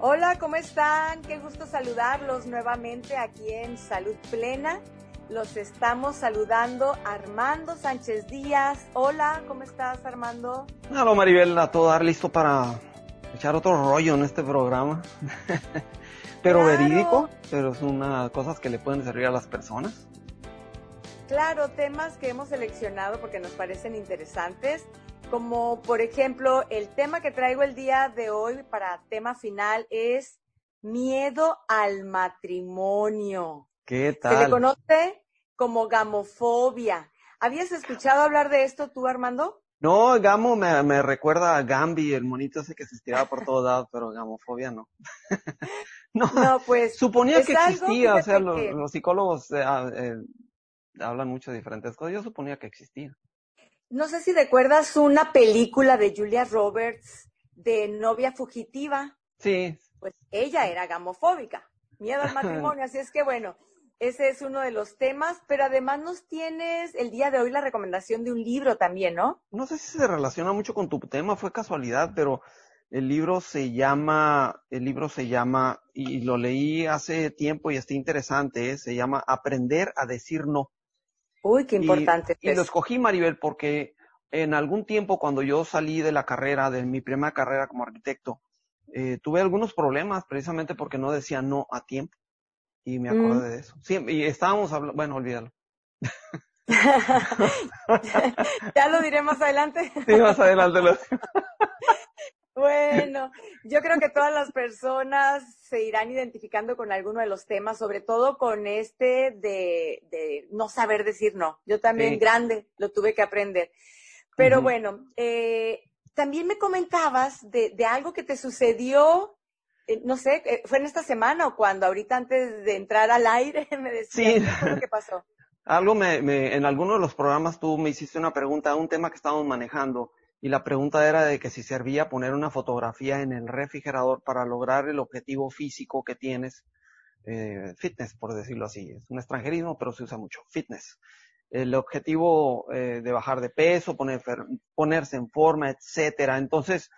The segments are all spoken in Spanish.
Hola, ¿cómo están? Qué gusto saludarlos nuevamente aquí en Salud Plena. Los estamos saludando Armando Sánchez Díaz. Hola, ¿cómo estás Armando? Hola Maribel, a todo dar listo para echar otro rollo en este programa. pero verídico, pero son una, cosas que le pueden servir a las personas. Claro, temas que hemos seleccionado porque nos parecen interesantes como por ejemplo el tema que traigo el día de hoy para tema final es miedo al matrimonio. ¿Qué tal? Se le conoce como gamofobia. ¿Habías escuchado hablar de esto tú, Armando? No, gamo me, recuerda a Gambi, el monito ese que se estiraba por todos lados, pero gamofobia no. no. pues. Suponía que existía, o sea, los, psicólogos eh, ah, eh, hablan mucho de diferentes cosas. Yo suponía que existía. No sé si recuerdas una película de Julia Roberts de novia fugitiva. Sí. Pues ella era gamofóbica, miedo al matrimonio, así es que bueno, ese es uno de los temas, pero además nos tienes el día de hoy la recomendación de un libro también, ¿no? No sé si se relaciona mucho con tu tema, fue casualidad, pero el libro se llama, el libro se llama, y lo leí hace tiempo y está interesante, ¿eh? se llama Aprender a decir no. Uy, qué importante. Y, lo escogí, Maribel, porque en algún tiempo cuando yo salí de la carrera, de mi primera carrera como arquitecto, eh, tuve algunos problemas precisamente porque no decía no a tiempo. Y me acordé mm. de eso. Sí, y estábamos hablando, bueno, olvídalo. ya lo diré más adelante. Sí, más adelante lo Bueno, yo creo que todas las personas se irán identificando con alguno de los temas, sobre todo con este de, no saber decir no. Yo también grande lo tuve que aprender. Pero bueno, eh, también me comentabas de, algo que te sucedió, eh, no sé, eh, fue en esta semana o cuando ahorita antes de entrar al aire me decías, sí. ¿qué pasó? Algo me, me, en alguno de los programas tú me hiciste una pregunta, un tema que estábamos manejando y la pregunta era de que si servía poner una fotografía en el refrigerador para lograr el objetivo físico que tienes, eh, fitness, por decirlo así. Es un extranjerismo, pero se usa mucho, fitness. El objetivo eh, de bajar de peso, poner, ponerse en forma, etcétera. Entonces,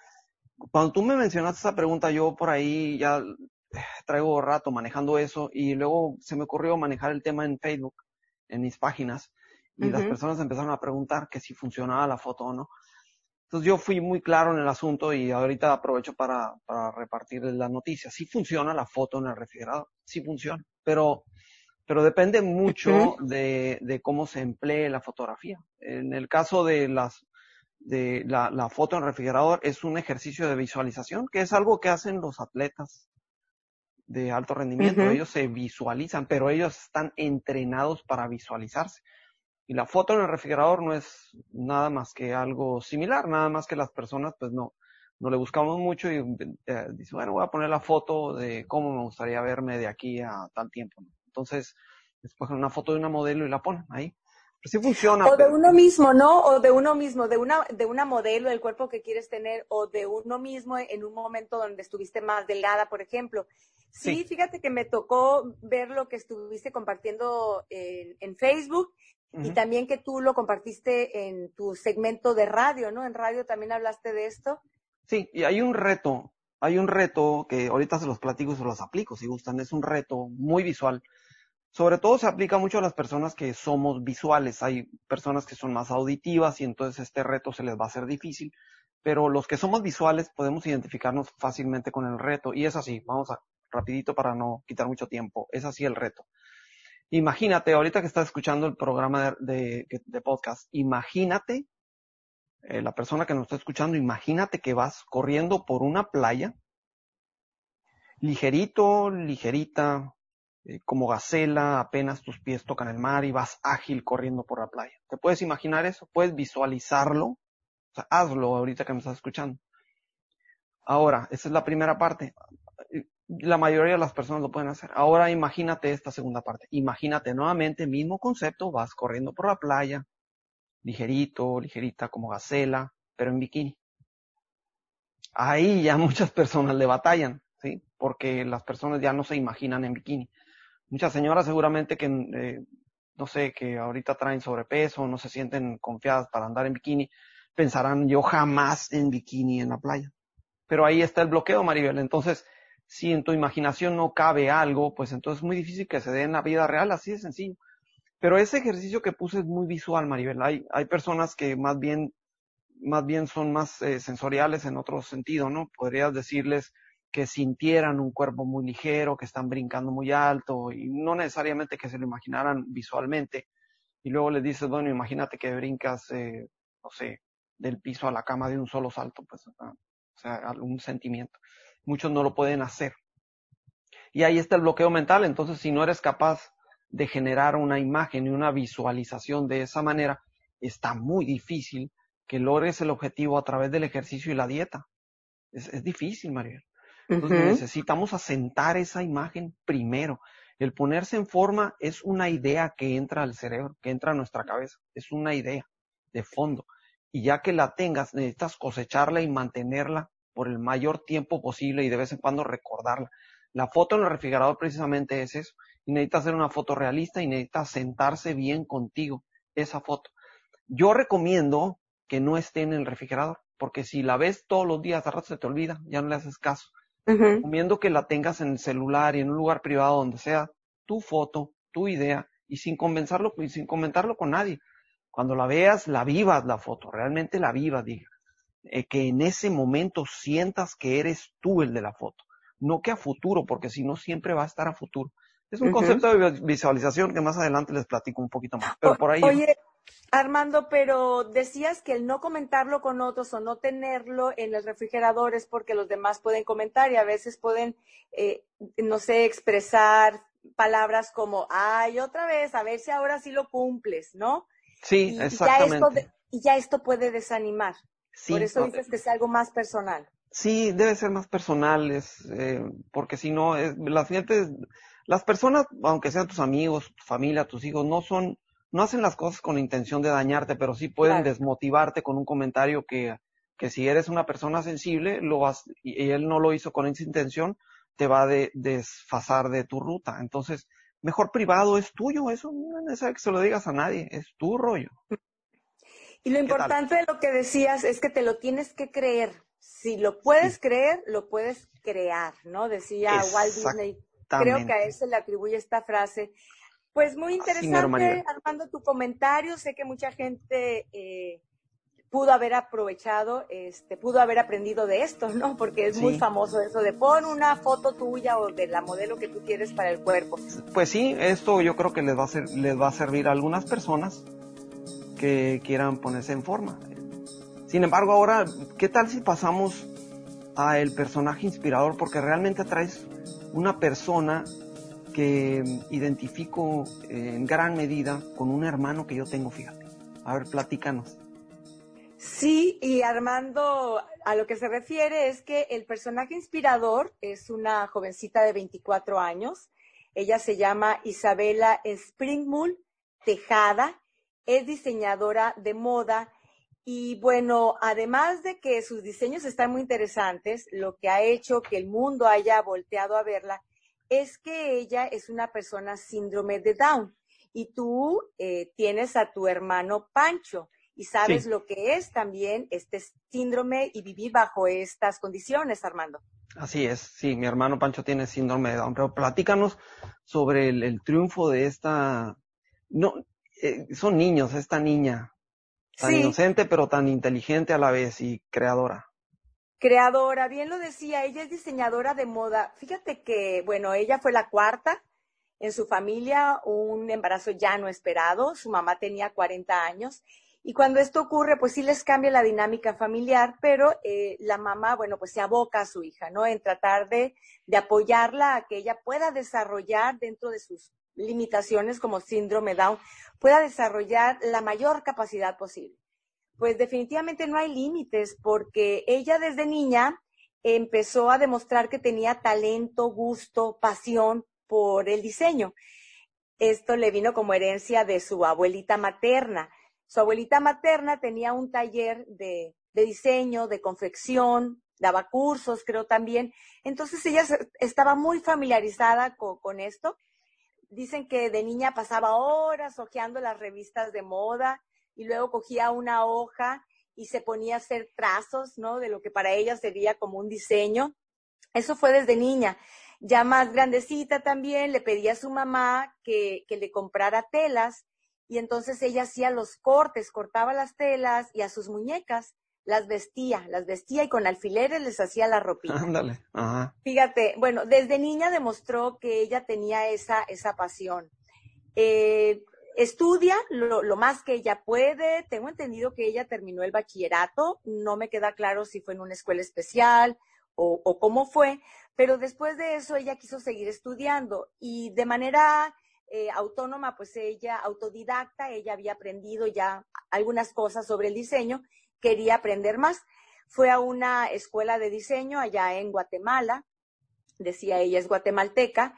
cuando tú me mencionaste esa pregunta, yo por ahí ya traigo rato manejando eso y luego se me ocurrió manejar el tema en Facebook, en mis páginas, y las personas empezaron a preguntar que si funcionaba la foto o no. Entonces yo fui muy claro en el asunto y ahorita aprovecho para, para repartir la noticia. Sí funciona la foto en el refrigerador, sí funciona, pero, pero depende mucho de, de cómo se emplee la fotografía. En el caso de las, de la, la foto en el refrigerador es un ejercicio de visualización, que es algo que hacen los atletas de alto rendimiento. Ellos se visualizan, pero ellos están entrenados para visualizarse. Y la foto en el refrigerador no es nada más que algo similar, nada más que las personas pues no, no le buscamos mucho y eh, dice, bueno, voy a poner la foto de cómo me gustaría verme de aquí a tal tiempo. Entonces, después una foto de una modelo y la ponen ahí. Pero sí funciona. O de uno mismo, ¿no? O de uno mismo, de una, de una modelo del cuerpo que quieres tener, o de uno mismo en un momento donde estuviste más delgada, por ejemplo. Sí, fíjate que me tocó ver lo que estuviste compartiendo en, en Facebook y también que tú lo compartiste en tu segmento de radio, ¿no? En radio también hablaste de esto. Sí, y hay un reto, hay un reto que ahorita se los platico y se los aplico si gustan, es un reto muy visual. Sobre todo se aplica mucho a las personas que somos visuales. Hay personas que son más auditivas y entonces este reto se les va a hacer difícil. Pero los que somos visuales podemos identificarnos fácilmente con el reto. Y es así, vamos a rapidito para no quitar mucho tiempo. Es así el reto. Imagínate, ahorita que estás escuchando el programa de, podcast, imagínate, eh, la persona que nos está escuchando, imagínate que vas corriendo por una playa, ligerito, ligerita, eh, como gacela, apenas tus pies tocan el mar y vas ágil corriendo por la playa. ¿Te puedes imaginar eso? ¿Puedes visualizarlo? O sea, hazlo ahorita que me estás escuchando. Ahora, esa es la primera parte la mayoría de las personas lo pueden hacer. Ahora imagínate esta segunda parte. Imagínate nuevamente, mismo concepto, vas corriendo por la playa, ligerito, ligerita como gacela, pero en bikini. Ahí ya muchas personas le batallan, ¿sí? Porque las personas ya no se imaginan en bikini. Muchas señoras seguramente que, eh, no sé, que ahorita traen sobrepeso, no se sienten confiadas para andar en bikini, pensarán yo jamás en bikini en la playa. Pero ahí está el bloqueo, Maribel. Entonces, si en tu imaginación no cabe algo, pues entonces es muy difícil que se dé en la vida real, así de sencillo. Pero ese ejercicio que puse es muy visual, Maribel. Hay, hay personas que más bien, más bien son más eh, sensoriales en otro sentido, ¿no? Podrías decirles que sintieran un cuerpo muy ligero, que están brincando muy alto, y no necesariamente que se lo imaginaran visualmente. Y luego les dices, bueno, imagínate que brincas, eh, no sé, del piso a la cama de un solo salto, pues, o sea, algún sentimiento muchos no lo pueden hacer. Y ahí está el bloqueo mental, entonces si no eres capaz de generar una imagen y una visualización de esa manera, está muy difícil que logres el objetivo a través del ejercicio y la dieta. Es, difícil, María. Entonces necesitamos asentar esa imagen primero. El ponerse en forma es una idea que entra al cerebro, que entra a nuestra cabeza. Es una idea de fondo. Y ya que la tengas, necesitas cosecharla y mantenerla por el mayor tiempo posible y de vez en cuando recordarla. La foto en el refrigerador precisamente es eso. Y necesita hacer una foto realista y necesita sentarse bien contigo esa foto. Yo recomiendo que no esté en el refrigerador, porque si la ves todos los días, a rato se te olvida, ya no le haces caso. Recomiendo que la tengas en el celular y en un lugar privado donde sea tu foto, tu idea, y sin convencerlo, y sin comentarlo con nadie. Cuando la veas, la vivas la foto, realmente la vivas, diga. Eh, que en ese momento sientas que eres tú el de la foto, no que a futuro, porque si no siempre va a estar a futuro. Es un concepto de visualización que más adelante les platico un poquito más, pero por ahí. Oye, Armando, pero decías que el no comentarlo con otros o no tenerlo en el refrigerador es porque los demás pueden comentar y a veces pueden, eh, no sé, expresar palabras como, ay, otra vez, a ver si ahora sí lo cumples, ¿no? Sí, exactamente. y ya esto puede desanimar. Por eso dices que es algo más personal. Sí, debe ser más personal, eh, porque si no, las las personas, aunque sean tus amigos, tu familia, tus hijos, no son, no hacen las cosas con la intención de dañarte, pero sí pueden desmotivarte con un comentario que, que si eres una persona sensible, lo y él no lo hizo con esa intención, te va a desfasar de tu ruta. Entonces, mejor privado es tuyo, eso no es necesario que se lo digas a nadie, es tu rollo. Y lo importante de lo que decías es que te lo tienes que creer. Si lo puedes creer, lo puedes crear, ¿no? Decía Walt Disney. Creo que a él se le atribuye esta frase. Pues muy interesante, Armando, tu comentario. Sé que mucha gente eh, pudo haber aprovechado, este, pudo haber aprendido de esto, ¿no? Porque es muy famoso eso de pon una foto tuya o de la modelo que tú quieres para el cuerpo. Pues sí, esto yo creo que les va a, ser, les va a servir a algunas personas que quieran ponerse en forma. Sin embargo, ahora, ¿qué tal si pasamos a el personaje inspirador? Porque realmente traes una persona que identifico en gran medida con un hermano que yo tengo, fíjate. A ver, platícanos. Sí, y Armando, a lo que se refiere es que el personaje inspirador es una jovencita de 24 años. Ella se llama Isabela Springmull Tejada es diseñadora de moda y bueno, además de que sus diseños están muy interesantes, lo que ha hecho que el mundo haya volteado a verla es que ella es una persona síndrome de Down y tú eh, tienes a tu hermano Pancho y sabes lo que es también este síndrome y vivir bajo estas condiciones, Armando. Así es, sí, mi hermano Pancho tiene síndrome de Down, pero platícanos sobre el, el triunfo de esta, no, eh, son niños, esta niña, tan inocente pero tan inteligente a la vez y creadora. Creadora, bien lo decía, ella es diseñadora de moda. Fíjate que, bueno, ella fue la cuarta en su familia, un embarazo ya no esperado, su mamá tenía 40 años y cuando esto ocurre, pues sí les cambia la dinámica familiar, pero eh, la mamá, bueno, pues se aboca a su hija, ¿no? En tratar de, de apoyarla a que ella pueda desarrollar dentro de sus limitaciones como síndrome Down, pueda desarrollar la mayor capacidad posible. Pues definitivamente no hay límites porque ella desde niña empezó a demostrar que tenía talento, gusto, pasión por el diseño. Esto le vino como herencia de su abuelita materna. Su abuelita materna tenía un taller de, diseño, de confección, daba cursos, creo también. Entonces ella estaba muy familiarizada con esto dicen que de niña pasaba horas hojeando las revistas de moda y luego cogía una hoja y se ponía a hacer trazos, ¿no? De lo que para ella sería como un diseño. Eso fue desde niña. Ya más grandecita también, le pedí a su mamá que, que le comprara telas y entonces ella hacía los cortes, cortaba las telas y a sus muñecas las vestía, las vestía y con alfileres les hacía la ropita. Ándale, ajá. Fíjate, bueno, desde niña demostró que ella tenía esa, esa pasión. Eh, estudia lo, más que ella puede. Tengo entendido que ella terminó el bachillerato. No me queda claro si fue en una escuela especial o, o cómo fue, pero después de eso ella quiso seguir estudiando y de manera eh, autónoma, pues ella, autodidacta, ella había aprendido ya algunas cosas sobre el diseño quería aprender más. Fue a una escuela de diseño allá en Guatemala, decía ella es guatemalteca,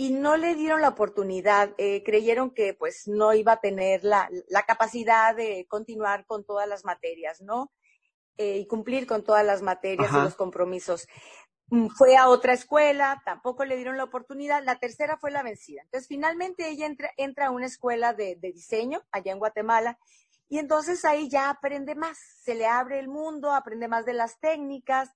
y no le dieron la oportunidad, eh, creyeron que pues no iba a tener la, la, capacidad de continuar con todas las materias, ¿no? Eh, y cumplir con todas las materias Ajá. y los compromisos. Mm, fue a otra escuela, tampoco le dieron la oportunidad, la tercera fue la vencida. Entonces, finalmente ella entra, entra a una escuela de, de diseño allá en Guatemala y entonces ahí ya aprende más, se le abre el mundo, aprende más de las técnicas.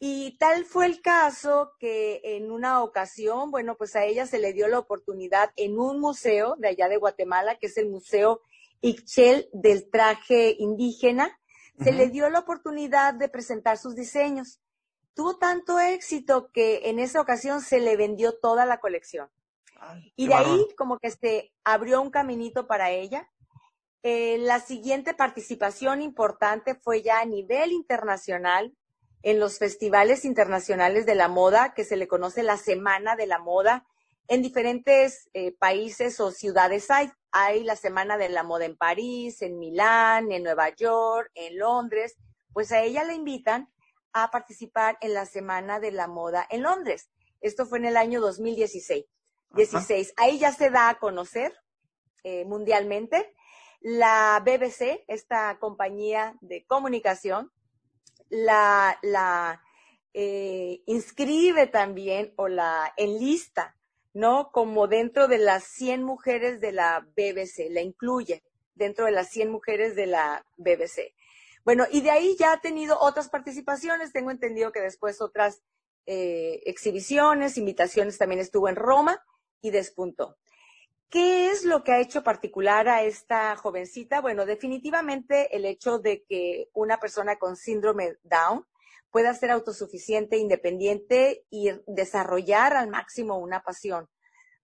Y tal fue el caso que en una ocasión, bueno, pues a ella se le dio la oportunidad en un museo de allá de Guatemala, que es el Museo Ixchel del traje indígena, uh -huh. se le dio la oportunidad de presentar sus diseños. Tuvo tanto éxito que en esa ocasión se le vendió toda la colección. Ay, y de ahí como que se abrió un caminito para ella eh, la siguiente participación importante fue ya a nivel internacional en los festivales internacionales de la moda, que se le conoce la Semana de la Moda. En diferentes eh, países o ciudades hay. Hay la Semana de la Moda en París, en Milán, en Nueva York, en Londres. Pues a ella la invitan a participar en la Semana de la Moda en Londres. Esto fue en el año 2016. 16. Ahí ya se da a conocer eh, mundialmente la BBC, esta compañía de comunicación, la, la eh, inscribe también o la enlista, ¿no? Como dentro de las 100 mujeres de la BBC, la incluye dentro de las 100 mujeres de la BBC. Bueno, y de ahí ya ha tenido otras participaciones, tengo entendido que después otras eh, exhibiciones, invitaciones, también estuvo en Roma y despuntó. ¿Qué es lo que ha hecho particular a esta jovencita? Bueno, definitivamente el hecho de que una persona con síndrome Down pueda ser autosuficiente, independiente y desarrollar al máximo una pasión.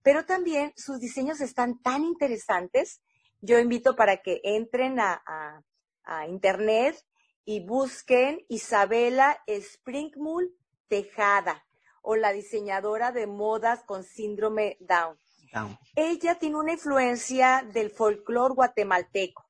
Pero también sus diseños están tan interesantes. Yo invito para que entren a, internet y busquen Isabela Springmull Tejada o la diseñadora de modas con síndrome Down ella tiene una influencia del folclore guatemalteco,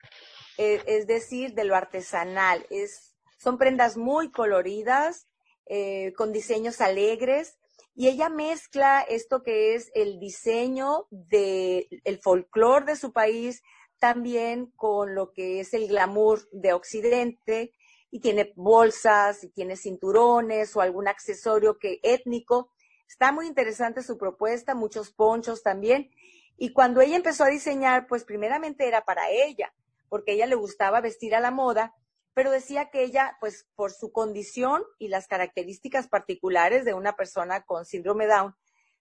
eh, es decir, de lo artesanal. Es, son prendas muy coloridas, eh, con diseños alegres, y ella mezcla esto que es el diseño del de folclore de su país también con lo que es el glamour de Occidente y tiene bolsas y tiene cinturones o algún accesorio que étnico Está muy interesante su propuesta, muchos ponchos también. Y cuando ella empezó a diseñar, pues primeramente era para ella, porque a ella le gustaba vestir a la moda, pero decía que ella, pues por su condición y las características particulares de una persona con síndrome Down,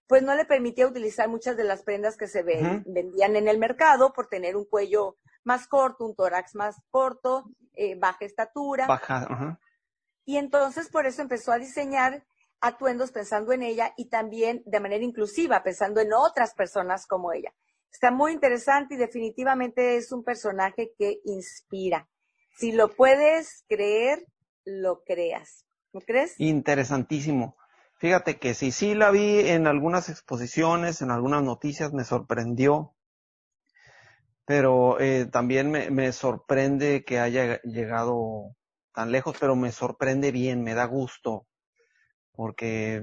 pues no le permitía utilizar muchas de las prendas que se ven, uh -huh. vendían en el mercado por tener un cuello más corto, un tórax más corto, eh, baja estatura. Baja, uh -huh. Y entonces por eso empezó a diseñar atuendos pensando en ella y también de manera inclusiva, pensando en otras personas como ella. Está muy interesante y definitivamente es un personaje que inspira. Si lo puedes creer, lo creas. ¿No crees? Interesantísimo. Fíjate que sí, sí la vi en algunas exposiciones, en algunas noticias, me sorprendió. Pero eh, también me, me sorprende que haya llegado tan lejos, pero me sorprende bien, me da gusto porque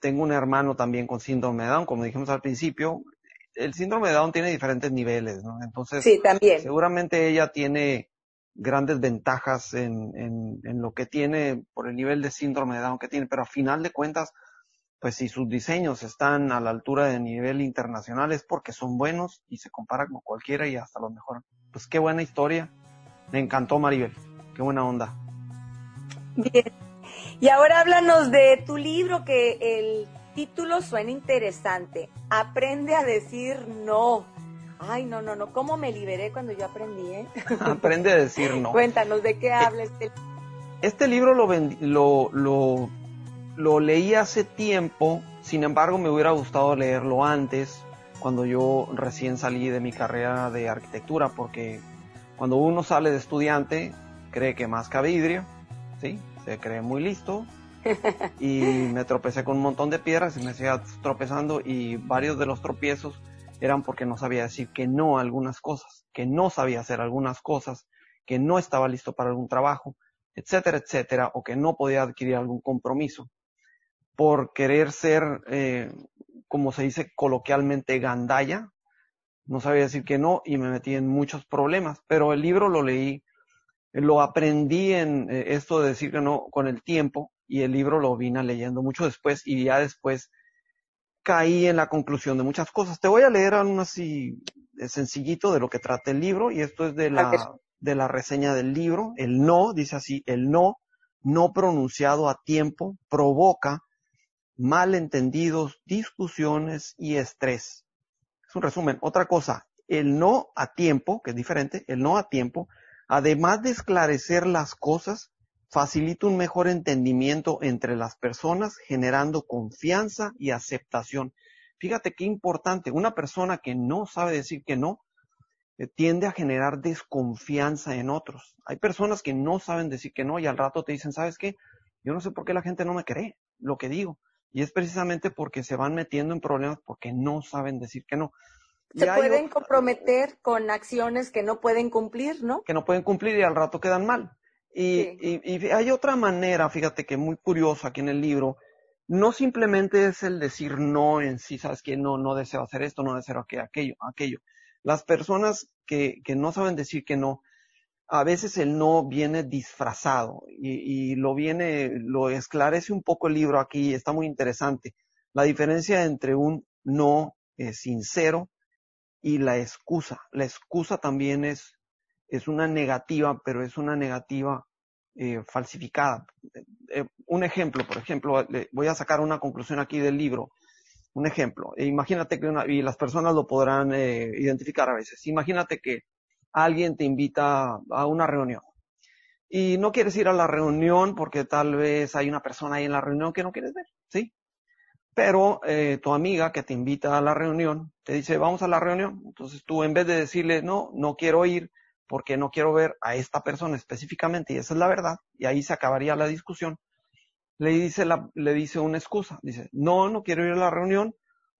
tengo un hermano también con síndrome de Down, como dijimos al principio, el síndrome de Down tiene diferentes niveles, ¿no? Entonces, sí, también. seguramente ella tiene grandes ventajas en, en, en, lo que tiene por el nivel de síndrome de Down que tiene, pero a final de cuentas, pues si sus diseños están a la altura de nivel internacional es porque son buenos y se comparan con cualquiera y hasta lo mejor. Pues qué buena historia. Me encantó Maribel. Qué buena onda. Bien. Y ahora háblanos de tu libro que el título suena interesante. Aprende a decir no. Ay, no, no, no. ¿Cómo me liberé cuando yo aprendí, eh? Aprende a decir no. Cuéntanos, ¿de qué habla este Este libro lo, lo, lo, lo leí hace tiempo, sin embargo me hubiera gustado leerlo antes, cuando yo recién salí de mi carrera de arquitectura, porque cuando uno sale de estudiante, cree que más vidrio, ¿sí? Se cree muy listo, y me tropecé con un montón de piedras y me seguía tropezando y varios de los tropiezos eran porque no sabía decir que no a algunas cosas, que no sabía hacer algunas cosas, que no estaba listo para algún trabajo, etcétera, etcétera, o que no podía adquirir algún compromiso por querer ser, eh, como se dice coloquialmente, gandaya. No sabía decir que no y me metí en muchos problemas, pero el libro lo leí, lo aprendí en eh, esto de decir que no con el tiempo y el libro lo vine leyendo mucho después y ya después caí en la conclusión de muchas cosas. Te voy a leer un así sencillito de lo que trata el libro y esto es de la, de la reseña del libro. El no, dice así, el no, no pronunciado a tiempo, provoca malentendidos, discusiones y estrés. Es un resumen. Otra cosa, el no a tiempo, que es diferente, el no a tiempo, además de esclarecer las cosas, facilita un mejor entendimiento entre las personas, generando confianza y aceptación. Fíjate qué importante, una persona que no sabe decir que no, eh, tiende a generar desconfianza en otros. Hay personas que no saben decir que no y al rato te dicen, ¿sabes qué? Yo no sé por qué la gente no me cree lo que digo. Y es precisamente porque se van metiendo en problemas porque no saben decir que no. Se pueden comprometer con acciones que no pueden cumplir, ¿no? Que no pueden cumplir y al rato quedan mal. Y, hay otra manera, fíjate que muy curiosa aquí en el libro, no simplemente es el decir no en sí, sabes que no, no deseo hacer esto, no deseo aquello, aquello. Las personas que, que no saben decir que no, a veces el no viene disfrazado y, y, lo viene, lo esclarece un poco el libro aquí, está muy interesante. La diferencia entre un no eh, sincero y la excusa. La excusa también es, es una negativa, pero es una negativa eh, falsificada. Eh, un ejemplo, por ejemplo, voy a sacar una conclusión aquí del libro. Un ejemplo, e imagínate que una, y las personas lo podrán eh, identificar a veces. Imagínate que alguien te invita a una reunión y no quieres ir a la reunión porque tal vez hay una persona ahí en la reunión que no quieres ver, ¿sí? Pero tu amiga que te invita a la reunión te dice, vamos a la reunión. Entonces tú en vez de decirle, no, no quiero ir, porque no quiero ver a esta persona específicamente, y esa es la verdad, y ahí se acabaría la discusión. Le dice, la, le dice una excusa, dice, no, no quiero ir a la reunión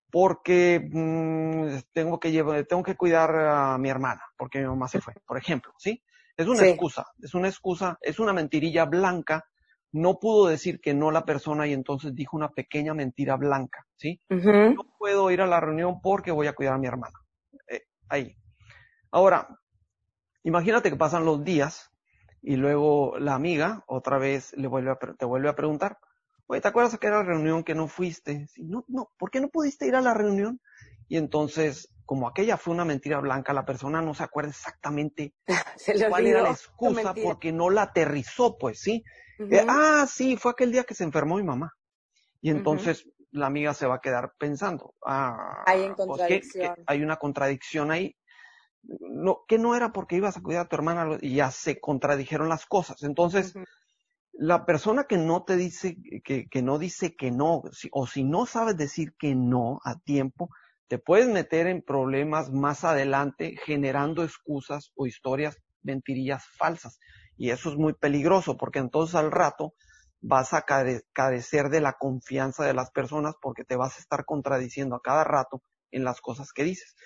porque mm, tengo que llevar, tengo que cuidar a mi hermana, porque mi mamá se fue, por ejemplo, ¿sí? Es una excusa, es una excusa, es una mentirilla blanca, no pudo decir que no la persona y entonces dijo una pequeña mentira blanca, ¿sí? No puedo ir a la reunión porque voy a cuidar a mi hermana. Eh, ahí. Ahora, Imagínate que pasan los días y luego la amiga otra vez le vuelve a, te vuelve a preguntar, oye, ¿te acuerdas que era la reunión que no fuiste? no, no, ¿por qué no pudiste ir a la reunión? Y entonces, como aquella fue una mentira blanca, la persona no se acuerda exactamente cuál era la excusa porque no la aterrizó, pues, ¿sí? Eh, ah, sí, fue aquel día que se enfermó mi mamá. Y entonces la amiga se va a quedar pensando, ah, hay, pues, hay una contradicción ahí. No, que no era porque ibas a cuidar a tu hermana y ya se contradijeron las cosas. Entonces, la persona que no te dice, que, que no dice que no, o si no sabes decir que no a tiempo, te puedes meter en problemas más adelante generando excusas o historias, mentirillas falsas. Y eso es muy peligroso porque entonces al rato vas a carecer de la confianza de las personas porque te vas a estar contradiciendo a cada rato en las cosas que dices.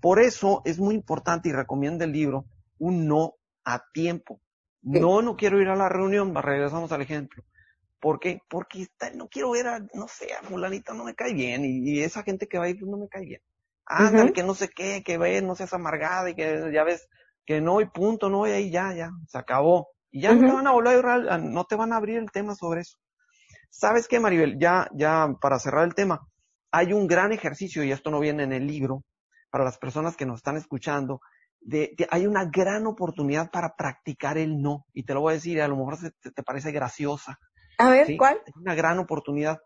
Por eso es muy importante y recomiendo el libro un no a tiempo. No, no quiero ir a la reunión, regresamos al ejemplo. ¿Por qué? Porque no quiero ver a, no sé, a fulanita no me cae bien y, esa gente que va a ir no me cae bien. Ándale, que no sé qué, que ve, no seas amargada y que ya ves que no y punto, no, y ahí ya, ya, se acabó. Y ya no te van a volver a, no te van a abrir el tema sobre eso. ¿Sabes qué, Maribel? Ya, ya, para cerrar el tema, hay un gran ejercicio, y esto no viene en el libro, para las personas que nos están escuchando, de, hay una gran oportunidad para practicar el no. Y te lo voy a decir, a lo mejor te, te parece graciosa. A ver, ¿cuál? Es una gran oportunidad.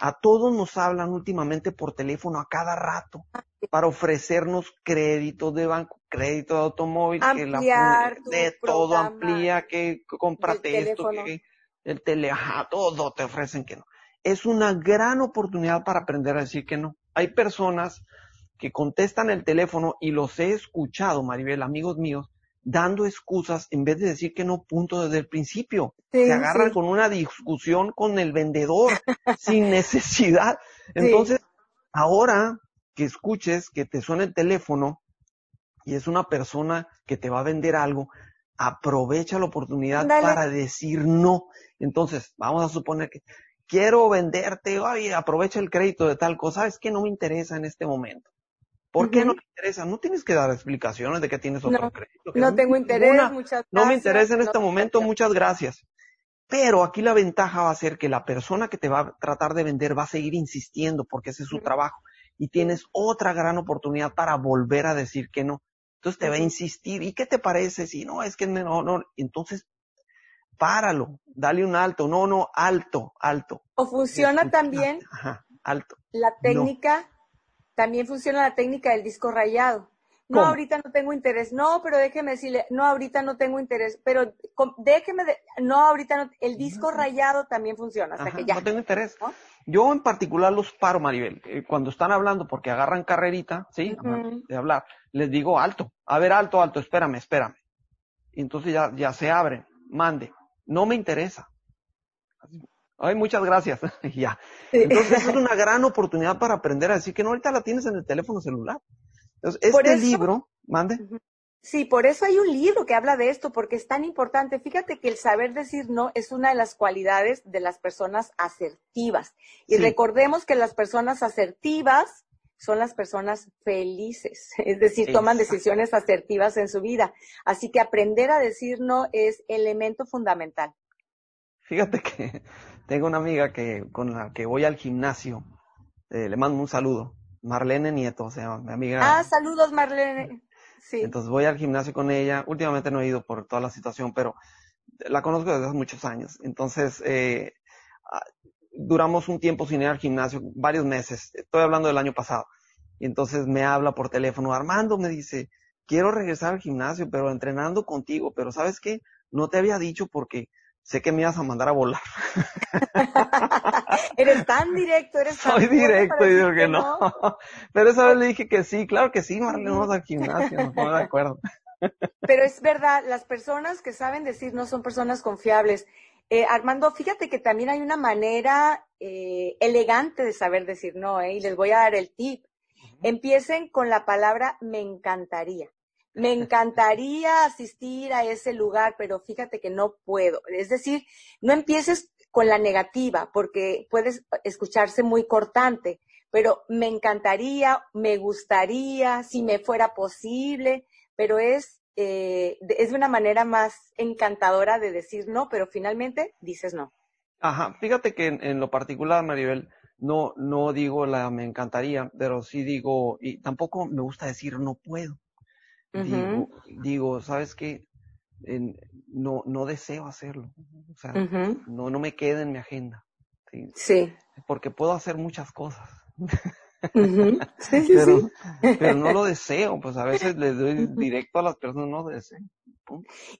A todos nos hablan últimamente por teléfono a cada rato para ofrecernos créditos de banco, crédito de automóvil, que la, de todo amplía, que cómprate esto, que el tele, todo te ofrecen que no. Es una gran oportunidad para aprender a decir que no. Hay personas que contestan el teléfono y los he escuchado, Maribel, amigos míos, dando excusas en vez de decir que no punto desde el principio. Se agarran con una discusión con el vendedor sin necesidad. Entonces, ahora que escuches que te suena el teléfono y es una persona que te va a vender algo, aprovecha la oportunidad para decir no. Entonces, vamos a suponer que quiero venderte, ay, aprovecha el crédito de tal cosa, es que no me interesa en este momento. ¿Por qué no te interesa? No tienes que dar explicaciones de que tienes otro crédito. No tengo interés, muchas gracias. No me interesa en este momento, muchas gracias. Pero aquí la ventaja va a ser que la persona que te va a tratar de vender va a seguir insistiendo porque ese es su trabajo. Y tienes otra gran oportunidad para volver a decir que no. Entonces te va a insistir. ¿Y qué te parece? Si no, es que no, no. Entonces, páralo, dale un alto. No, no, alto, alto. O funciona también. Ajá, alto. La técnica también funciona la técnica del disco rayado. No, ahorita no tengo interés. No, pero déjeme decirle, no, ahorita no tengo interés. Pero déjeme, no, ahorita no. El disco rayado también funciona, hasta que ya. No tengo interés. Yo en particular los paro, Maribel. Eh, cuando están hablando, porque agarran carrerita, ¿sí? De hablar, les digo alto. A ver, alto, alto, espérame, espérame. Y entonces ya, ya se abren. Mande. No me interesa. Ay, muchas gracias. ya. Entonces, es una gran oportunidad para aprender a decir que no, ahorita la tienes en el teléfono celular. Entonces, este libro, mande. Sí, por eso hay un libro que habla de esto, porque es tan importante. Fíjate que el saber decir no es una de las cualidades de las personas asertivas. Y recordemos que las personas asertivas son las personas felices, es decir, toman decisiones asertivas en su vida. Así que aprender a decir no es elemento fundamental. Fíjate que tengo una amiga que, con la que voy al gimnasio, eh, le mando un saludo, Marlene Nieto, o sea, mi amiga. Ah, saludos Marlene. Sí. Entonces voy al gimnasio con ella, últimamente no he ido por toda la situación, pero la conozco desde hace muchos años. Entonces, eh, ah, duramos un tiempo sin ir al gimnasio, varios meses, estoy hablando del año pasado. Y entonces me habla por teléfono, Armando me dice, quiero regresar al gimnasio, pero entrenando contigo, pero ¿sabes qué? No te había dicho porque sé que me ibas a mandar a volar. eres tan directo, eres tan Soy directo y digo que no. Pero esa vez le dije que sí, claro que sí, Marlene, vamos al gimnasio, nos ponemos de acuerdo. Pero es verdad, las personas que saben decir no son personas confiables. Eh, Armando, fíjate que también hay una manera eh, elegante de saber decir no, ¿eh? y les voy a dar el tip. Empiecen con la palabra me encantaría me encantaría asistir a ese lugar, pero fíjate que no puedo. Es decir, no empieces con la negativa, porque puedes escucharse muy cortante, pero me encantaría, me gustaría, si me fuera posible, pero es, eh, es una manera más encantadora de decir no, pero finalmente dices no. Ajá, fíjate que en, en lo particular, Maribel, no, no digo la me encantaría, pero sí digo, y tampoco me gusta decir no puedo digo, digo, ¿sabes qué? no, no deseo hacerlo. O sea, no, no me queda en mi agenda. ¿sí? Porque puedo hacer muchas cosas. sí, sí, pero, sí. pero no lo deseo, pues a veces le doy directo a las personas, no deseo.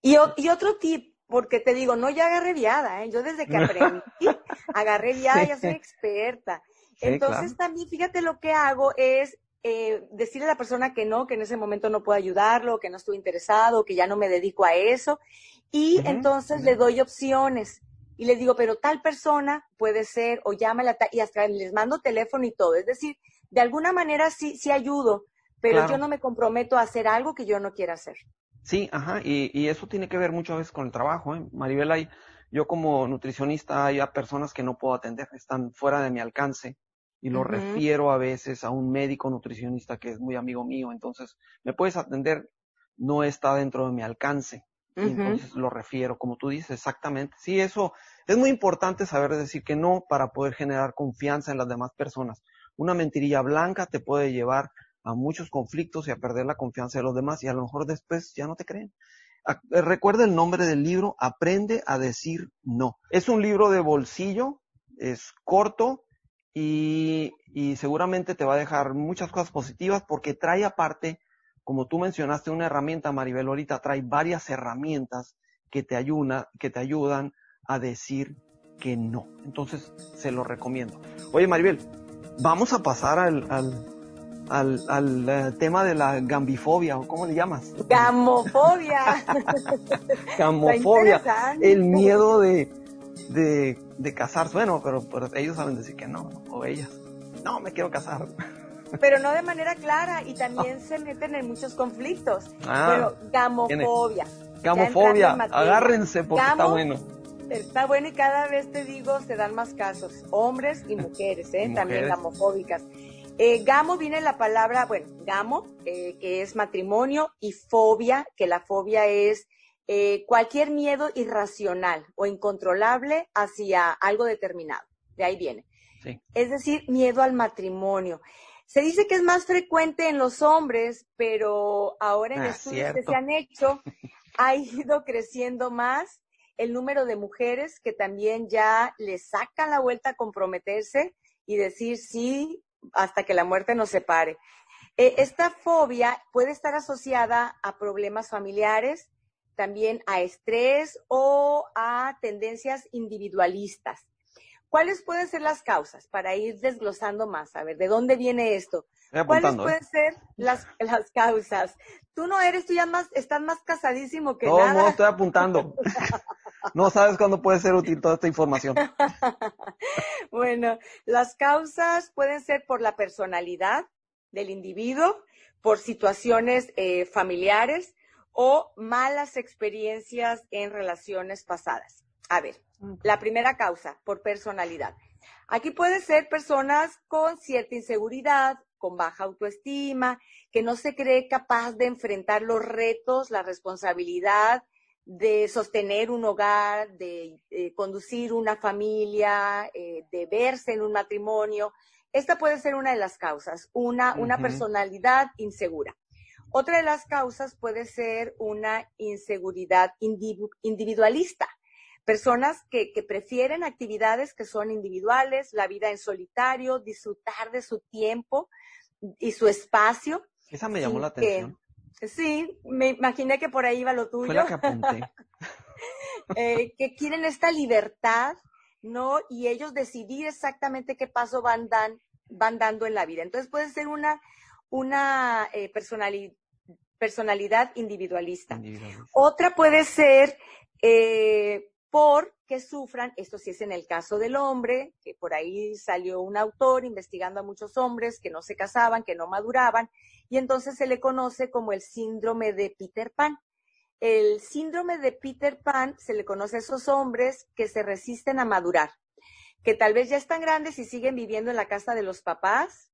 Y, y otro tip, porque te digo, no ya agarré viada, ¿eh? yo desde que aprendí, agarré viada, ya soy experta. Entonces también, fíjate lo que hago es eh, decirle a la persona que no, que en ese momento no puedo ayudarlo, que no estoy interesado, que ya no me dedico a eso. Y entonces le doy opciones y le digo, pero tal persona puede ser, o llámala, y hasta les mando teléfono y todo. Es decir, de alguna manera sí, sí ayudo, pero yo no me comprometo a hacer algo que yo no quiera hacer. Sí, ajá, y, y eso tiene que ver muchas veces con el trabajo. ¿eh? Maribel, hay, yo como nutricionista hay a personas que no puedo atender, están fuera de mi alcance y lo refiero a veces a un médico nutricionista que es muy amigo mío, entonces me puedes atender, no está dentro de mi alcance. entonces lo refiero, como tú dices, exactamente. Sí, eso es muy importante saber decir que no para poder generar confianza en las demás personas. Una mentirilla blanca te puede llevar a muchos conflictos y a perder la confianza de los demás y a lo mejor después ya no te creen. recuerda el nombre del libro, Aprende a decir no. Es un libro de bolsillo, es corto y, y seguramente te va a dejar muchas cosas positivas porque trae aparte, como tú mencionaste, una herramienta, Maribel, ahorita trae varias herramientas que te, ayuda, que te ayudan a decir que no. Entonces, se lo recomiendo. Oye, Maribel, vamos a pasar al, al, al, eh, tema de la gambifobia, o cómo le llamas? Gamofobia. Gamofobia. El miedo de, de, de casarse. Bueno, pero, ellos saben decir que no, o ellas. No, me quiero casar. Pero no de manera clara y también se meten en muchos conflictos. Ah, bueno, gamofobia. Gamofobia, agárrense porque está bueno. Está bueno y cada vez te digo, se dan más casos, hombres y mujeres, ¿eh? también gamofóbicas. Eh, gamo viene la palabra, bueno, gamo, eh, que es matrimonio, y fobia, que la fobia es eh, cualquier miedo irracional o incontrolable hacia algo determinado. De ahí viene. Es decir, miedo al matrimonio. Se dice que es más frecuente en los hombres, pero ahora en ah, estudios que se han hecho ha ido creciendo más el número de mujeres que también ya le sacan la vuelta a comprometerse y decir sí, hasta que la muerte nos separe. Eh, esta fobia puede estar asociada a problemas familiares, también a estrés o a tendencias individualistas. ¿Cuáles pueden ser las causas para ir desglosando más? A ver, ¿de dónde viene esto? ¿Cuáles ¿eh? pueden ser las, las causas? Tú no eres, tú ya más, estás más casadísimo que nada. No, no, estoy apuntando. no sabes cuándo puede ser útil toda esta información. bueno, las causas pueden ser por la personalidad del individuo, por situaciones eh, familiares o malas experiencias en relaciones pasadas. A ver, la primera causa, por personalidad. Aquí puede ser personas con cierta inseguridad, con baja autoestima, que no se cree capaz de enfrentar los retos, la responsabilidad de sostener un hogar, de eh, conducir una familia, eh, de verse en un matrimonio. Esta puede ser una de las causas, una, una personalidad insegura. Otra de las causas puede ser una inseguridad individualista. Personas que, que, prefieren actividades que son individuales, la vida en solitario, disfrutar de su tiempo y su espacio. Esa me llamó la atención. sí, me imaginé que por ahí iba lo tuyo. Fue la que apunté. eh, que quieren esta libertad, ¿no? Y ellos decidir exactamente qué paso van, dan, van dando en la vida. Entonces puede ser una, una eh, personalidad, personalidad individualista. individualista. Otra puede ser eh, por que sufran, esto sí es en el caso del hombre, que por ahí salió un autor investigando a muchos hombres que no se casaban, que no maduraban, y entonces se le conoce como el síndrome de Peter Pan. El síndrome de Peter Pan se le conoce a esos hombres que se resisten a madurar, que tal vez ya están grandes y siguen viviendo en la casa de los papás,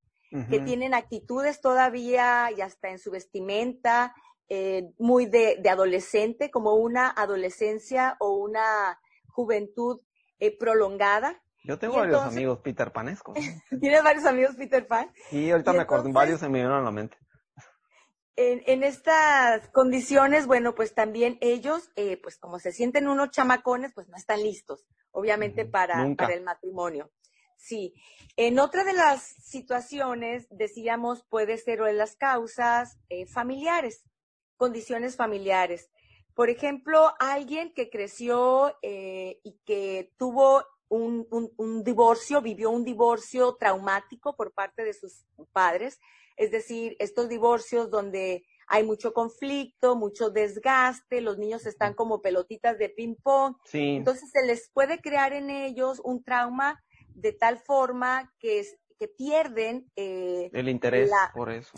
que tienen actitudes todavía y hasta en su vestimenta eh, muy de, adolescente, como una adolescencia o una juventud eh, prolongada. Yo tengo varios amigos Peter Panescos. ¿Tienes varios amigos Peter Pan? Sí, ahorita me acordé, varios se me vinieron a la mente. En, estas condiciones, bueno, pues también ellos, eh, pues como se sienten unos chamacones, pues no están listos, obviamente, para, para el matrimonio. Sí. En otra de las situaciones, decíamos, puede ser o de las causas eh, familiares, condiciones familiares. Por ejemplo, alguien que creció eh, y que tuvo un, un, divorcio, vivió un divorcio traumático por parte de sus padres, es decir, estos divorcios donde hay mucho conflicto, mucho desgaste, los niños están como pelotitas de ping-pong. Entonces se les puede crear en ellos un trauma de tal forma que, que pierden eh, el interés por eso.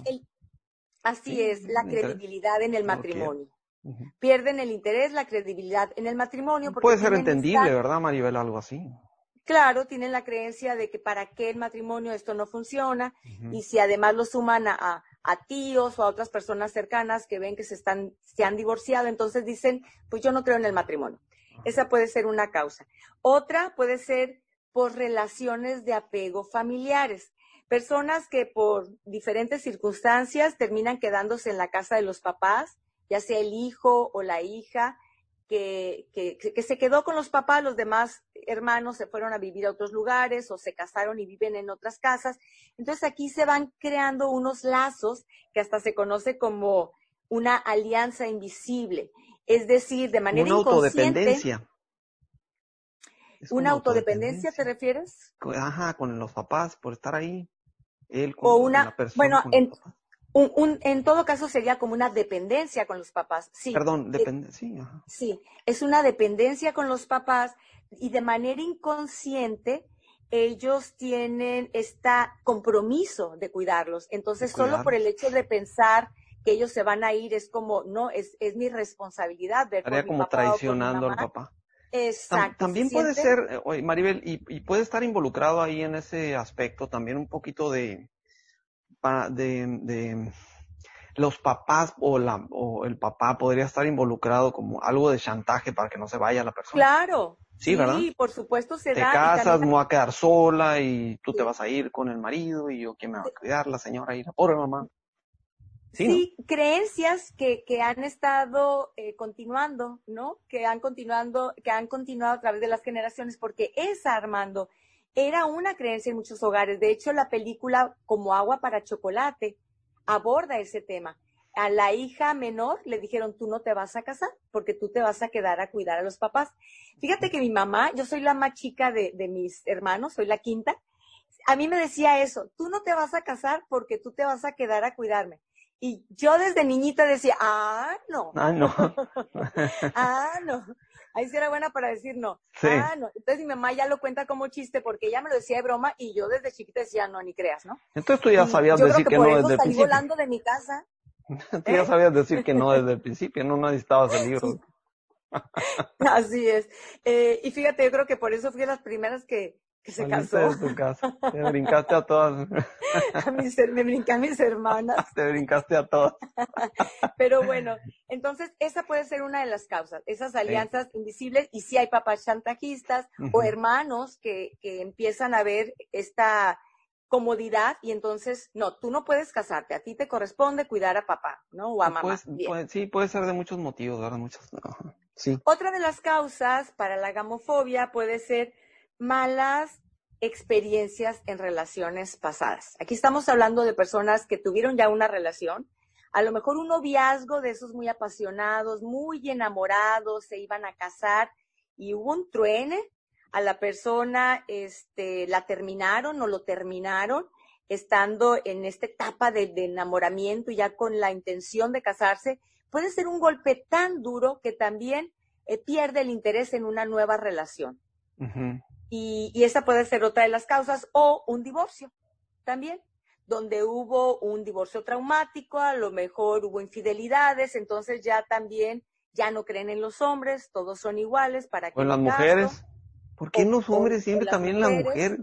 así es, la credibilidad en el matrimonio. Pierden el interés, la credibilidad en el matrimonio. Puede ser entendible, ¿verdad, Maribel? Algo así. Claro, tienen la creencia de que para qué el matrimonio esto no funciona y si además lo suman a, tíos o a otras personas cercanas que ven que se están se han divorciado, entonces dicen, pues yo no creo en el matrimonio. Esa puede ser una causa. Otra puede ser por relaciones de apego familiares. Personas que por diferentes circunstancias terminan quedándose en la casa de los papás ya sea el hijo o la hija, que, que, que, se quedó con los papás, los demás hermanos se fueron a vivir a otros lugares o se casaron y viven en otras casas. Entonces aquí se van creando unos lazos que hasta se conoce como una alianza invisible. Es decir, de manera una Autodependencia. ¿Una, autodependencia, te refieres? Ajá, con los papás, por estar ahí. Él con o una, bueno, en, un, en todo caso sería como una dependencia con los papás. Sí. Perdón, eh, dependencia. Sí, es una dependencia con los papás y de manera inconsciente ellos tienen este compromiso de cuidarlos. Entonces, solo por el hecho de pensar que ellos se van a ir es como, no, es, es mi responsabilidad ver Estaría como traicionando al papá. Exacto. También puede ser, oye, Maribel, y, y, puede estar involucrado ahí en ese aspecto también un poquito de, de, de los papás o, la, o el papá podría estar involucrado como algo de chantaje para que no se vaya la persona. Claro. Sí, ¿verdad? Sí, por supuesto se te casas, me voy a quedar sola y tú te vas a ir con el marido y yo quién me va a cuidar, la señora y la pobre mamá. Sí, creencias que, que, han estado eh, continuando, ¿no? Que han continuando, que han continuado a través de las generaciones, porque esa, Armando, era una creencia en muchos hogares. De hecho, la película Como agua para chocolate aborda ese tema. A la hija menor le dijeron, tú no te vas a casar porque tú te vas a quedar a cuidar a los papás. Fíjate que mi mamá, yo soy la más chica de, de mis hermanos, soy la quinta, a mí me decía eso, tú no te vas a casar porque tú te vas a quedar a cuidarme. Y yo desde niñita decía, ah, no. Ah, no. ah, no. Ahí sí era buena para decir no. Ah, no. Entonces mi mamá ya lo cuenta como chiste porque ella me lo decía de broma y yo desde chiquita decía, no, ni creas, ¿no? Entonces tú ya sabías decir que, no desde el principio. volando de mi casa. tú ya sabías decir que no desde el principio, no necesitabas el libro. Así es. Eh, y fíjate, yo creo que por eso fui de las primeras que, que se casó. de tu casa. Te brincaste a todas. a mis, me brinqué a mis hermanas. Te brincaste a todas. Pero bueno, entonces esa puede ser una de las causas, esas alianzas invisibles y si hay papás chantajistas o hermanos que, que empiezan a ver esta comodidad y entonces, no, tú no puedes casarte, a ti te corresponde cuidar a papá, ¿no? O a mamá. sí, puede ser de muchos motivos, ¿verdad? Muchos. Sí. Otra de las causas para la gamofobia puede ser malas experiencias en relaciones pasadas. Aquí estamos hablando de personas que tuvieron ya una relación, a lo mejor un noviazgo de esos muy apasionados, muy enamorados, se iban a casar y hubo un truene a la persona, este, la terminaron o lo terminaron estando en esta etapa de, enamoramiento y ya con la intención de casarse, puede ser un golpe tan duro que también eh, pierde el interés en una nueva relación. Y, y esa puede ser otra de las causas, o un divorcio también, donde hubo un divorcio traumático, a lo mejor hubo infidelidades, entonces ya también ya no creen en los hombres, todos son iguales, ¿para que O en las mujeres. ¿Por qué en los hombres siempre también las mujeres?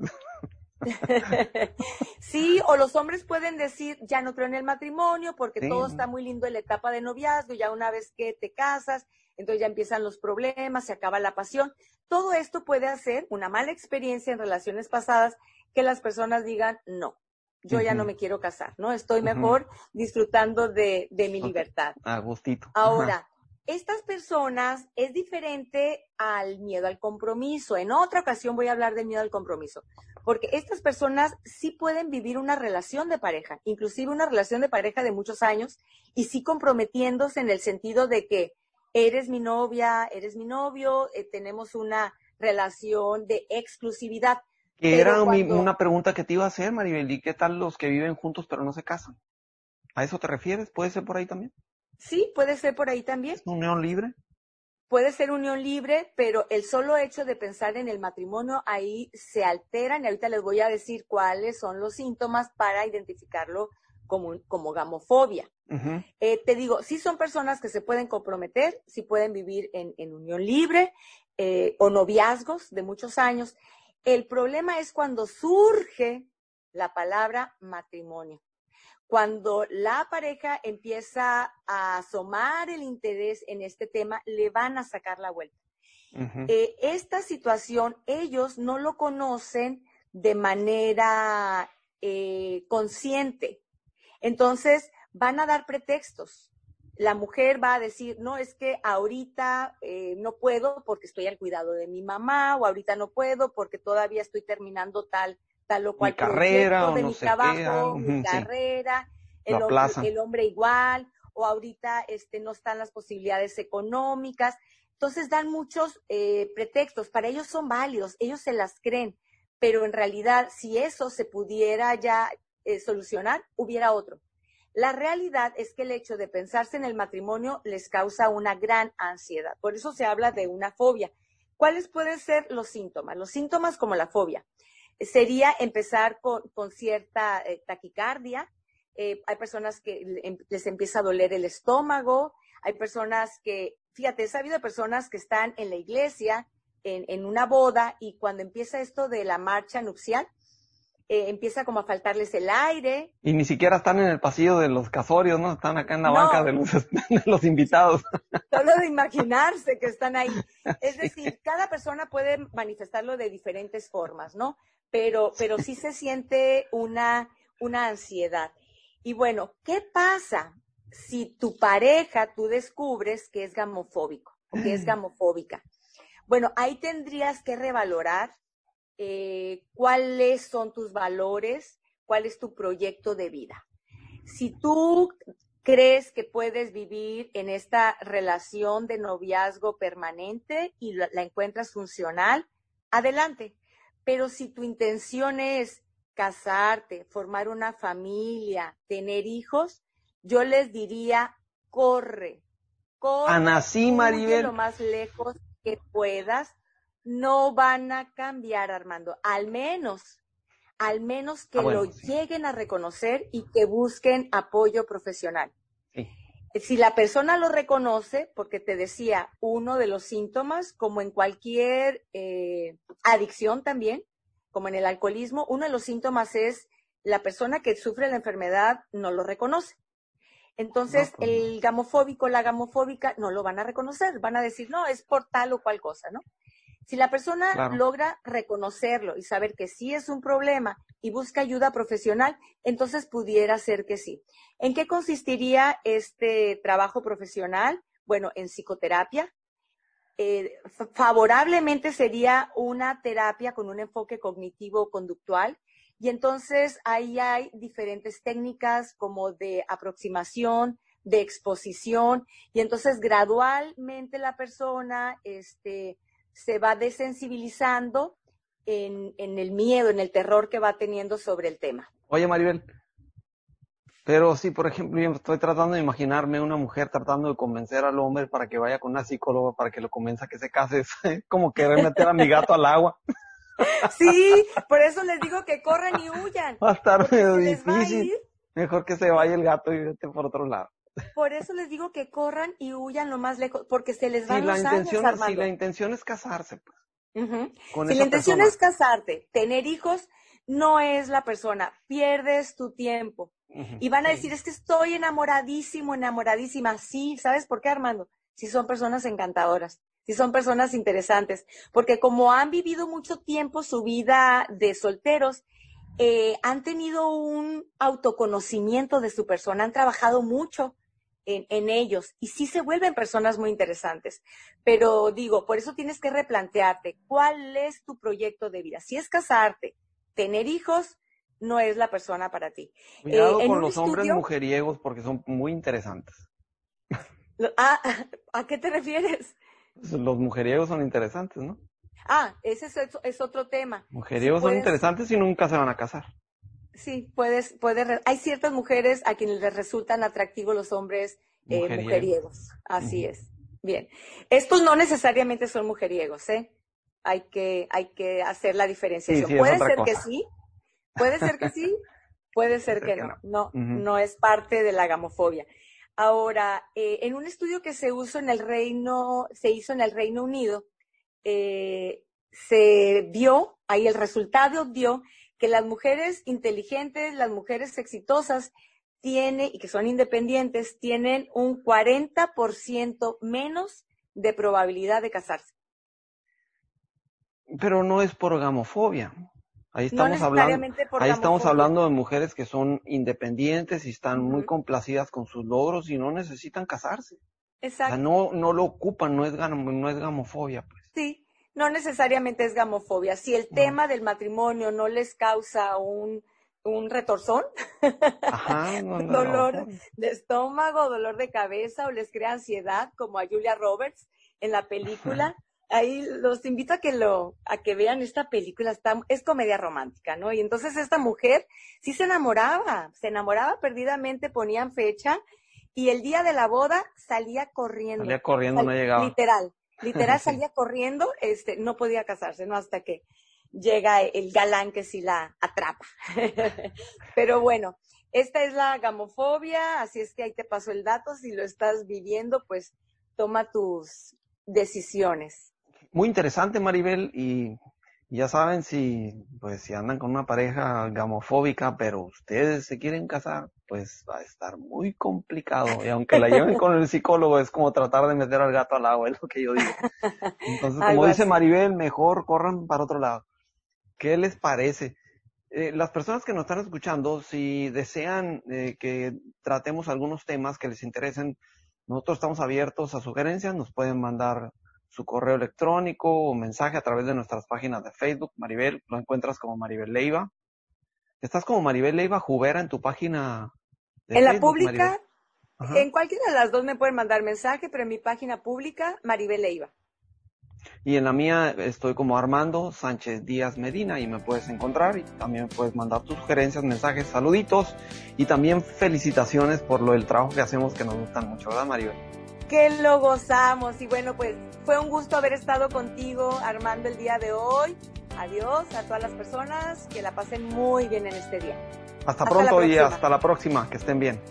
sí, o los hombres pueden decir, ya no creo en el matrimonio porque todo está muy lindo en la etapa de noviazgo, ya una vez que te casas, entonces ya empiezan los problemas, se acaba la pasión. Todo esto puede hacer una mala experiencia en relaciones pasadas que las personas digan, no, yo ya no me quiero casar, ¿no? Estoy mejor disfrutando de, mi libertad. A gustito. Ahora, estas personas es diferente al miedo al compromiso. En otra ocasión voy a hablar del miedo al compromiso, porque estas personas sí pueden vivir una relación de pareja, inclusive una relación de pareja de muchos años, y sí comprometiéndose en el sentido de que eres mi novia, eres mi novio, eh, tenemos una relación de exclusividad. Que era una pregunta que te iba a hacer, Maribel, ¿y qué tal los que viven juntos pero no se casan? ¿A eso te refieres? ¿Puede ser por ahí también? Sí, puede ser por ahí también. ¿Es unión libre? Puede ser unión libre, pero el solo hecho de pensar en el matrimonio ahí se alteran y ahorita les voy a decir cuáles son los síntomas para identificarlo como, como gamofobia. Eh, te digo, sí son personas que se pueden comprometer, sí pueden vivir en, unión libre eh, o noviazgos de muchos años. El problema es cuando surge la palabra matrimonio. Cuando la pareja empieza a asomar el interés en este tema, le van a sacar la vuelta. Eh, esta situación, ellos no lo conocen de manera consciente. Entonces, van a dar pretextos. la mujer va a decir, no, es que ahorita eh, no puedo porque estoy al cuidado de mi mamá, o ahorita no puedo porque todavía estoy terminando tal, tal o cual mi carrera, de no mi trabajo, qué, mi sí. carrera, el, hombre, el hombre igual, o ahorita este, no están las posibilidades económicas. Entonces dan muchos eh, pretextos, para ellos son válidos, ellos se las creen, pero en realidad si eso se pudiera ya eh, solucionar, hubiera otro. La realidad es que el hecho de pensarse en el matrimonio les causa una gran ansiedad. Por eso se habla de una fobia. ¿Cuáles pueden ser los síntomas? Los síntomas como la fobia. eh, Sería empezar con, con cierta eh, taquicardia. Hay personas que em- les empieza a doler el estómago. Hay personas que, fíjate, he sabido de personas que están en la iglesia, en, en una boda, y cuando empieza esto de la marcha nupcial, eh, empieza como a faltarles el aire, Y ni siquiera están en el pasillo de los casorios, ¿no? Están acá en la No. banca de los, de los invitados. solo de imaginarse que están ahí. Es decir, cada persona puede manifestarlo de diferentes formas, ¿no? Pero, pero sí se siente una, una ansiedad. Y bueno, ¿qué pasa si tu pareja tú descubres que es gamofóbico o que es gamofóbica? Bueno, ahí tendrías que revalorar eh, cuáles son tus valores, cuál es tu proyecto de vida. Si tú crees que puedes vivir en esta relación de noviazgo permanente y la, la encuentras funcional, adelante. Pero si tu intención es casarte, formar una familia, tener hijos, yo les diría, corre, corre, Ana, sí, huye Maribel. lo más lejos que puedas. No van a cambiar, Armando. Al menos, al menos que Ah, bueno, lo sí. lleguen a reconocer y que busquen apoyo profesional. Sí. Si la persona lo reconoce, porque te decía, uno de los síntomas, como en cualquier eh, adicción también, como en el alcoholismo, uno de los síntomas es la persona que sufre la enfermedad no lo reconoce. Entonces, No, pues el gamofóbico, la gamofóbica, no lo van a reconocer, van a decir, no, es por tal o cual cosa, ¿no? Si la persona Claro. logra reconocerlo y saber que sí es un problema y busca ayuda profesional, entonces pudiera ser que sí. ¿En qué consistiría este trabajo profesional? Bueno, en psicoterapia. Eh, fa- favorablemente sería una terapia con un enfoque cognitivo-conductual y entonces ahí hay diferentes técnicas como de aproximación, de exposición y entonces gradualmente la persona este, se va desensibilizando en, en el miedo, en el terror que va teniendo sobre el tema. Oye, Maribel, pero si, por ejemplo, yo estoy tratando de imaginarme una mujer tratando de convencer al hombre para que vaya con una psicóloga para que lo convenza que se case, es como querer meter a mi gato al agua. Sí, por eso les digo que corran y huyan. Va a estar medio a difícil. Mejor que se vaya el gato y vete por otro lado. Por eso les digo que corran y huyan lo más lejos, porque se les van la, los años, intención, si la intención es casarse, pues, con Si esa la intención persona. es casarte, tener hijos, no es la persona, pierdes tu tiempo. Y van a sí. decir, es que estoy enamoradísimo, enamoradísima. Sí, ¿sabes por qué, Armando? Si son personas encantadoras, si son personas interesantes, porque como han vivido mucho tiempo su vida de solteros, eh, han tenido un autoconocimiento de su persona, han trabajado mucho en, en ellos y sí se vuelven personas muy interesantes. Pero digo, por eso tienes que replantearte cuál es tu proyecto de vida. Si es casarte, tener hijos, no es la persona para ti. Cuidado Eh, con los hombres mujeriegos porque son muy interesantes. Lo- Ah, ¿a qué te refieres? Los mujeriegos son interesantes, ¿no? Ah, ese es, es otro tema. Mujeriegos son interesantes y nunca se van a casar. Sí, puedes, puedes. Hay ciertas mujeres a quienes les resultan atractivos los hombres eh, Mujeriegos. mujeriegos. Así es. Bien. Estos no necesariamente son mujeriegos, ¿eh? Hay que, hay que hacer la diferenciación. Sí, sí, es puede ser que sí, puede ser que sí, puede ser que no. No, no es parte de la gamofobia. Ahora, eh, en un estudio que se hizo en el Reino, se hizo en el Reino Unido, eh, se vio, ahí el resultado dio que las mujeres inteligentes, las mujeres exitosas, tiene, y que son independientes, tienen un 40% menos de probabilidad de casarse. Pero no es por gamofobia. Ahí estamos hablando, ahí estamos hablando de mujeres que son independientes y están muy complacidas con sus logros y no necesitan casarse. Exacto. O sea, no, no lo ocupan, no es, no es gamofobia, pues. Sí, no necesariamente es gamofobia. Si el tema del matrimonio no les causa un, un retorzón, dolor de estómago, dolor de cabeza o les crea ansiedad, como a Julia Roberts en la película, ahí los invito a que lo, a que vean esta película, está, es comedia romántica, ¿no? Y entonces esta mujer sí se enamoraba, se enamoraba perdidamente, ponían fecha, y el día de la boda salía corriendo. Salía corriendo, no llegaba. Literal, literal salía corriendo, este, no podía casarse, ¿no? Hasta que llega el galán que sí la atrapa. Pero bueno, esta es la gamofobia, así es que ahí te paso el dato, si lo estás viviendo, pues toma tus decisiones muy interesante, Maribel, y ya saben si, pues, si andan con una pareja gamofóbica, pero ustedes se quieren casar, pues va a estar muy complicado. Y aunque la lleven con el psicólogo, es como tratar de meter al gato al agua, es lo que yo digo. Entonces, como dice Maribel, mejor corran para otro lado. ¿Qué les parece? Eh, las personas que nos están escuchando, si desean eh, que tratemos algunos temas que les interesen, nosotros estamos abiertos a sugerencias, nos pueden mandar su correo electrónico o mensaje a través de nuestras páginas de Facebook. Maribel, lo encuentras como Maribel Leiva. Estás como Maribel Leiva Jubera en tu página. De en la pública, en cualquiera de las dos me pueden mandar mensaje, pero en mi página pública, Maribel Leiva. Y en la mía estoy como Armando Sánchez Díaz Medina y me puedes encontrar y también puedes mandar tus sugerencias, mensajes, saluditos y también felicitaciones por lo del trabajo que hacemos que nos gustan mucho, ¿verdad, Maribel? Que lo gozamos y bueno, pues fue un gusto haber estado contigo, Armando, el día de hoy. Adiós a todas las personas, que la pasen muy bien en este día. Hasta, pronto y hasta la próxima, que estén bien.